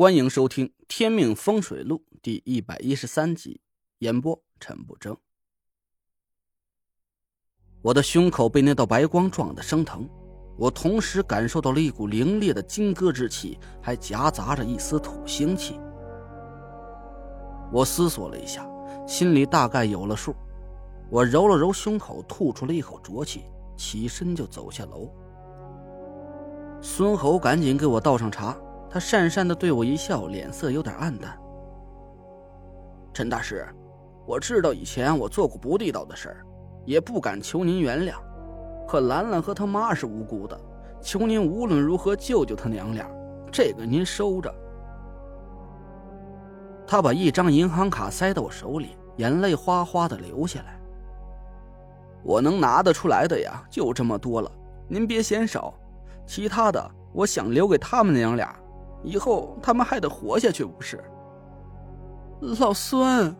欢迎收听《天命风水录》第一百一十三集，演播陈不争。我的胸口被那道白光撞得生疼，我同时感受到了一股凌冽的金戈之气，还夹杂着一丝土腥气。我思索了一下，心里大概有了数。我揉了揉胸口，吐出了一口浊气，起身就走下楼。孙猴赶紧给我倒上茶。他讪讪的对我一笑，脸色有点暗淡。陈大师，我知道以前我做过不地道的事儿，也不敢求您原谅。可兰兰和他妈是无辜的，求您无论如何救救他娘俩，这个您收着。他把一张银行卡塞到我手里，眼泪哗哗的流下来。我能拿得出来的呀，就这么多了，您别嫌少。其他的，我想留给他们娘俩。以后他们还得活下去，不是？老孙，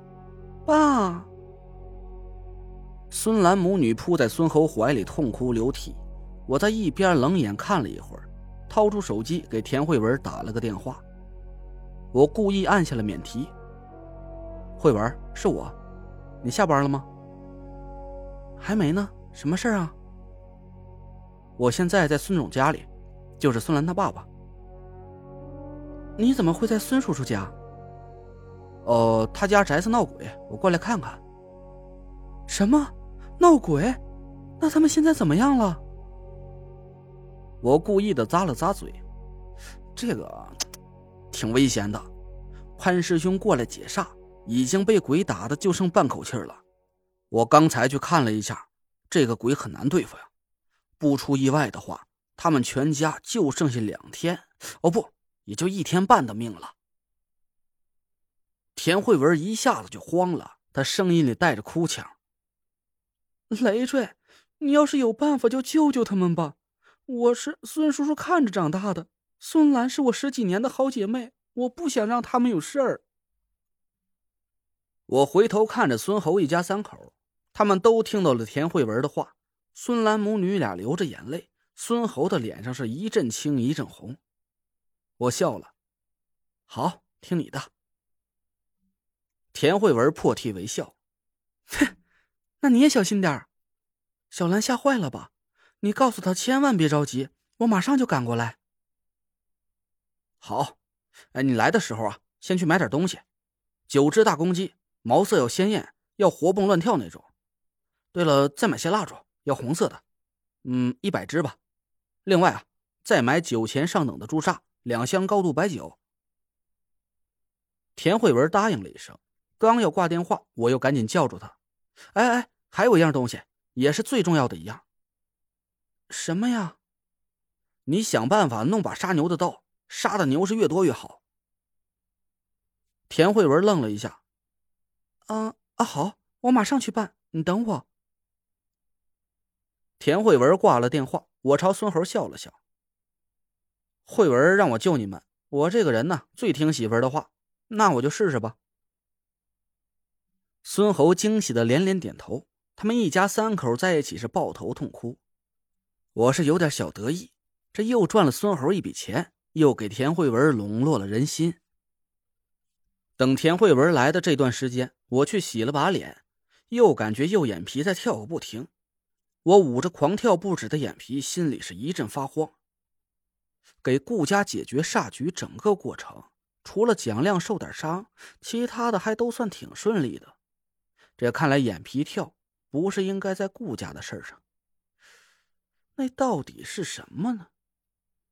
爸。孙兰母女扑在孙猴怀里痛哭流涕，我在一边冷眼看了一会儿，掏出手机给田慧文打了个电话。我故意按下了免提。慧文，是我，你下班了吗？还没呢，什么事啊？我现在在孙总家里，就是孙兰他爸爸。你怎么会在孙叔叔家？哦，他家宅子闹鬼，我过来看看。什么？闹鬼？那他们现在怎么样了？我故意的咂了咂嘴，这个挺危险的。潘师兄过来解煞，已经被鬼打的就剩半口气了。我刚才去看了一下，这个鬼很难对付呀。不出意外的话，他们全家就剩下两天。哦不。也就一天半的命了。田慧文一下子就慌了，他声音里带着哭腔：“累赘，你要是有办法就救救他们吧！我是孙叔叔看着长大的，孙兰是我十几年的好姐妹，我不想让他们有事儿。”我回头看着孙侯一家三口，他们都听到了田慧文的话。孙兰母女俩流着眼泪，孙侯的脸上是一阵青一阵红。我笑了，好，听你的。田慧文破涕为笑，哼，那你也小心点小兰吓坏了吧？你告诉她千万别着急，我马上就赶过来。好，哎，你来的时候啊，先去买点东西，九只大公鸡，毛色要鲜艳，要活蹦乱跳那种。对了，再买些蜡烛，要红色的，嗯，一百支吧。另外啊，再买酒钱上等的朱砂。两箱高度白酒。田慧文答应了一声，刚要挂电话，我又赶紧叫住他：“哎哎，还有一样东西，也是最重要的一样。什么呀？你想办法弄把杀牛的刀，杀的牛是越多越好。”田慧文愣了一下：“啊啊，好，我马上去办，你等我。”田慧文挂了电话，我朝孙猴笑了笑。慧文让我救你们，我这个人呢最听媳妇儿的话，那我就试试吧。孙侯惊喜的连连点头，他们一家三口在一起是抱头痛哭。我是有点小得意，这又赚了孙侯一笔钱，又给田慧文笼络了人心。等田慧文来的这段时间，我去洗了把脸，又感觉右眼皮在跳个不停，我捂着狂跳不止的眼皮，心里是一阵发慌。给顾家解决煞局，整个过程除了蒋亮受点伤，其他的还都算挺顺利的。这看来眼皮跳不是应该在顾家的事上，那到底是什么呢？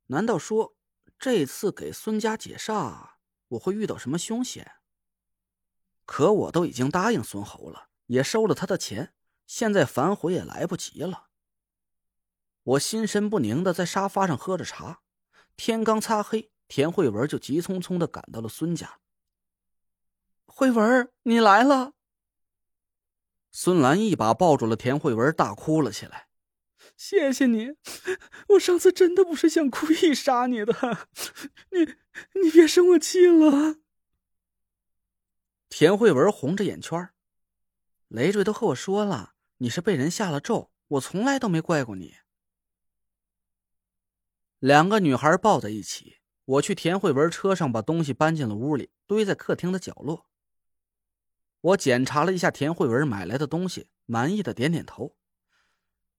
难道说这次给孙家解煞，我会遇到什么凶险？可我都已经答应孙侯了，也收了他的钱，现在反悔也来不及了。我心神不宁的在沙发上喝着茶。天刚擦黑，田慧文就急匆匆的赶到了孙家。慧文，你来了。孙兰一把抱住了田慧文，大哭了起来。谢谢你，我上次真的不是想故意杀你的，你你别生我气了。田慧文红着眼圈，累赘都和我说了，你是被人下了咒，我从来都没怪过你。两个女孩抱在一起，我去田慧文车上把东西搬进了屋里，堆在客厅的角落。我检查了一下田慧文买来的东西，满意的点点头。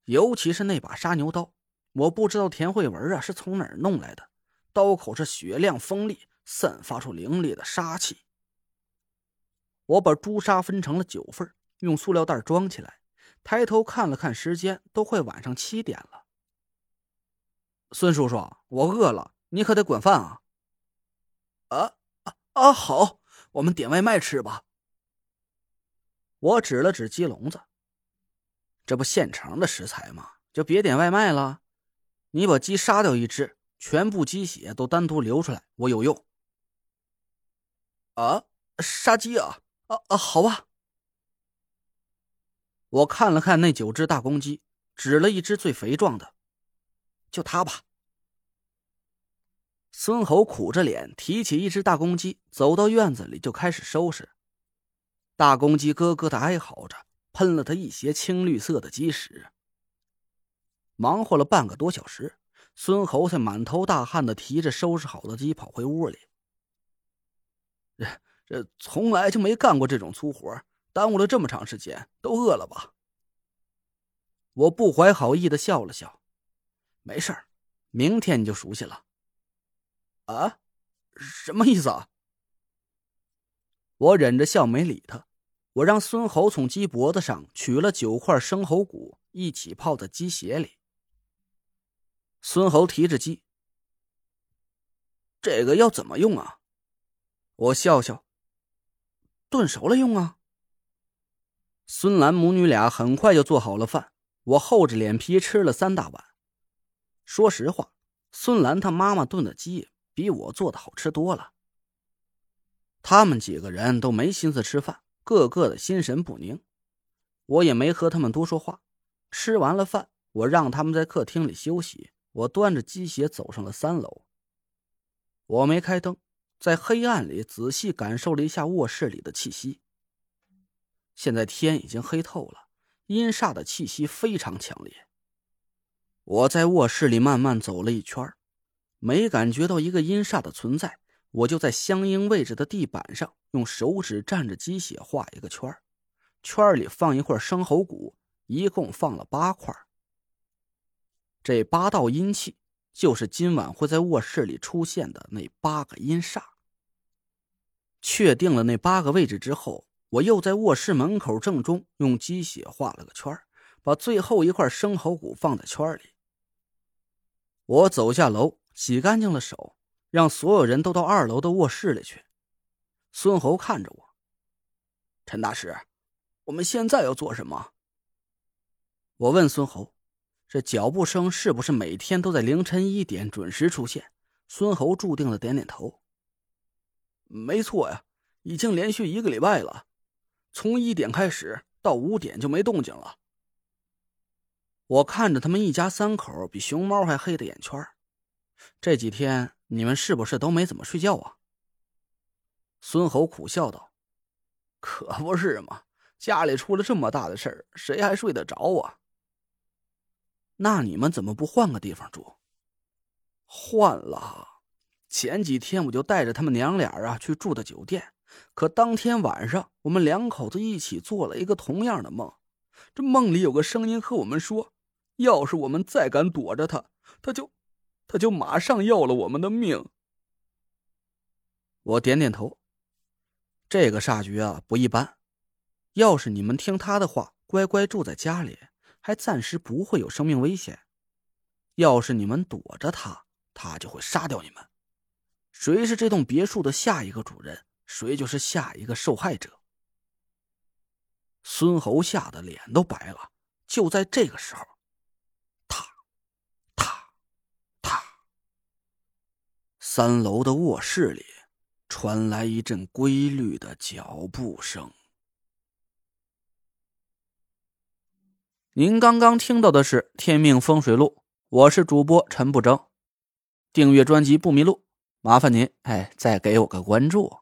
尤其是那把杀牛刀，我不知道田慧文啊是从哪儿弄来的，刀口是雪亮锋利，散发出凌冽的杀气。我把朱砂分成了九份，用塑料袋装起来，抬头看了看时间，都快晚上七点了。孙叔叔，我饿了，你可得管饭啊！啊啊啊！好，我们点外卖吃吧。我指了指鸡笼子，这不现成的食材吗？就别点外卖了。你把鸡杀掉一只，全部鸡血都单独留出来，我有用。啊，杀鸡啊！啊啊，好吧。我看了看那九只大公鸡，指了一只最肥壮的。就他吧。孙猴苦着脸提起一只大公鸡，走到院子里就开始收拾。大公鸡咯咯的哀嚎着，喷了他一些青绿色的鸡屎。忙活了半个多小时，孙猴才满头大汗的提着收拾好的鸡跑回屋里。这这从来就没干过这种粗活，耽误了这么长时间，都饿了吧？我不怀好意的笑了笑。没事儿，明天你就熟悉了。啊，什么意思啊？我忍着笑没理他。我让孙猴从鸡脖子上取了九块生猴骨，一起泡在鸡血里。孙猴提着鸡，这个要怎么用啊？我笑笑，炖熟了用啊。孙兰母女俩很快就做好了饭，我厚着脸皮吃了三大碗。说实话，孙兰她妈妈炖的鸡比我做的好吃多了。他们几个人都没心思吃饭，个个的心神不宁。我也没和他们多说话。吃完了饭，我让他们在客厅里休息。我端着鸡血走上了三楼。我没开灯，在黑暗里仔细感受了一下卧室里的气息。现在天已经黑透了，阴煞的气息非常强烈。我在卧室里慢慢走了一圈，没感觉到一个阴煞的存在。我就在相应位置的地板上用手指蘸着鸡血画一个圈圈里放一块生猴骨，一共放了八块。这八道阴气就是今晚会在卧室里出现的那八个阴煞。确定了那八个位置之后，我又在卧室门口正中用鸡血画了个圈把最后一块生猴骨放在圈里。我走下楼，洗干净了手，让所有人都到二楼的卧室里去。孙猴看着我，陈大师，我们现在要做什么？我问孙猴：“这脚步声是不是每天都在凌晨一点准时出现？”孙猴注定的点点头：“没错呀，已经连续一个礼拜了，从一点开始到五点就没动静了。”我看着他们一家三口比熊猫还黑的眼圈这几天你们是不是都没怎么睡觉啊？孙猴苦笑道：“可不是嘛，家里出了这么大的事儿，谁还睡得着啊？那你们怎么不换个地方住？换了，前几天我就带着他们娘俩啊去住的酒店，可当天晚上我们两口子一起做了一个同样的梦，这梦里有个声音和我们说。”要是我们再敢躲着他，他就，他就马上要了我们的命。我点点头。这个煞局啊不一般，要是你们听他的话，乖乖住在家里，还暂时不会有生命危险。要是你们躲着他，他就会杀掉你们。谁是这栋别墅的下一个主人，谁就是下一个受害者。孙猴吓得脸都白了。就在这个时候。三楼的卧室里传来一阵规律的脚步声。您刚刚听到的是《天命风水录》，我是主播陈不争。订阅专辑不迷路，麻烦您哎，再给我个关注。